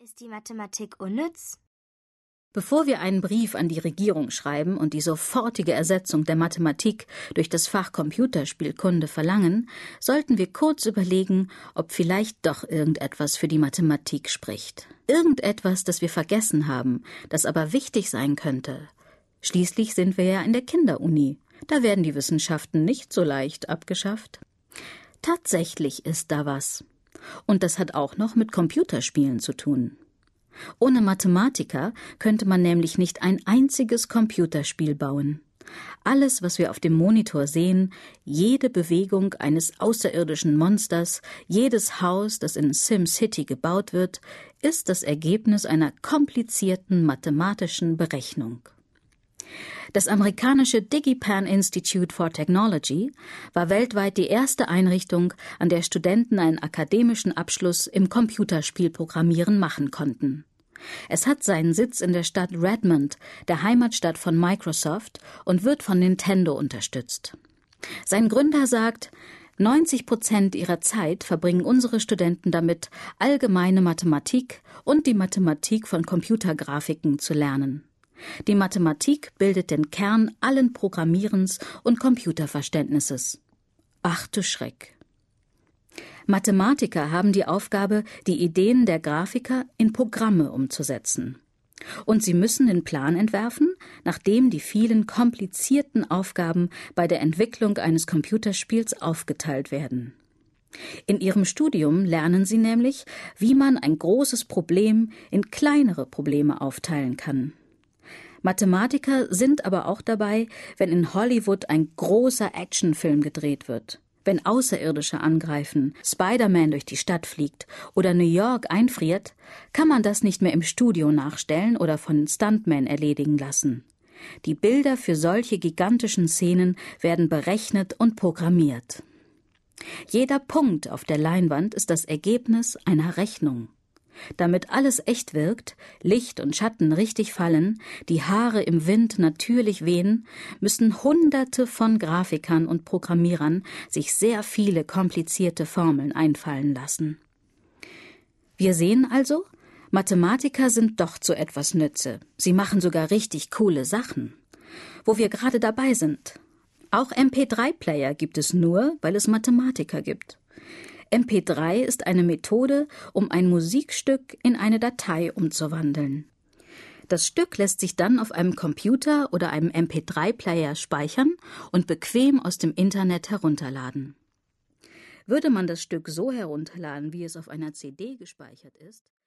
Ist die Mathematik unnütz? Bevor wir einen Brief an die Regierung schreiben und die sofortige Ersetzung der Mathematik durch das Fach Computerspielkunde verlangen, sollten wir kurz überlegen, ob vielleicht doch irgendetwas für die Mathematik spricht. Irgendetwas, das wir vergessen haben, das aber wichtig sein könnte. Schließlich sind wir ja in der Kinderuni. Da werden die Wissenschaften nicht so leicht abgeschafft. Tatsächlich ist da was. Und das hat auch noch mit Computerspielen zu tun. Ohne Mathematiker könnte man nämlich nicht ein einziges Computerspiel bauen. Alles, was wir auf dem Monitor sehen, jede Bewegung eines außerirdischen Monsters, jedes Haus, das in SimCity gebaut wird, ist das Ergebnis einer komplizierten mathematischen Berechnung. Das amerikanische DigiPan Institute for Technology war weltweit die erste Einrichtung, an der Studenten einen akademischen Abschluss im Computerspielprogrammieren machen konnten. Es hat seinen Sitz in der Stadt Redmond, der Heimatstadt von Microsoft, und wird von Nintendo unterstützt. Sein Gründer sagt, 90 Prozent ihrer Zeit verbringen unsere Studenten damit, allgemeine Mathematik und die Mathematik von Computergrafiken zu lernen. Die Mathematik bildet den Kern allen Programmierens und Computerverständnisses. Ach du Schreck. Mathematiker haben die Aufgabe, die Ideen der Grafiker in Programme umzusetzen. Und sie müssen den Plan entwerfen, nachdem die vielen komplizierten Aufgaben bei der Entwicklung eines Computerspiels aufgeteilt werden. In ihrem Studium lernen sie nämlich, wie man ein großes Problem in kleinere Probleme aufteilen kann. Mathematiker sind aber auch dabei, wenn in Hollywood ein großer Actionfilm gedreht wird, wenn Außerirdische angreifen, Spider-Man durch die Stadt fliegt oder New York einfriert, kann man das nicht mehr im Studio nachstellen oder von Stuntmen erledigen lassen. Die Bilder für solche gigantischen Szenen werden berechnet und programmiert. Jeder Punkt auf der Leinwand ist das Ergebnis einer Rechnung. Damit alles echt wirkt, Licht und Schatten richtig fallen, die Haare im Wind natürlich wehen, müssen Hunderte von Grafikern und Programmierern sich sehr viele komplizierte Formeln einfallen lassen. Wir sehen also, Mathematiker sind doch zu etwas Nütze. Sie machen sogar richtig coole Sachen. Wo wir gerade dabei sind. Auch MP3-Player gibt es nur, weil es Mathematiker gibt. MP3 ist eine Methode, um ein Musikstück in eine Datei umzuwandeln. Das Stück lässt sich dann auf einem Computer oder einem MP3-Player speichern und bequem aus dem Internet herunterladen. Würde man das Stück so herunterladen, wie es auf einer CD gespeichert ist,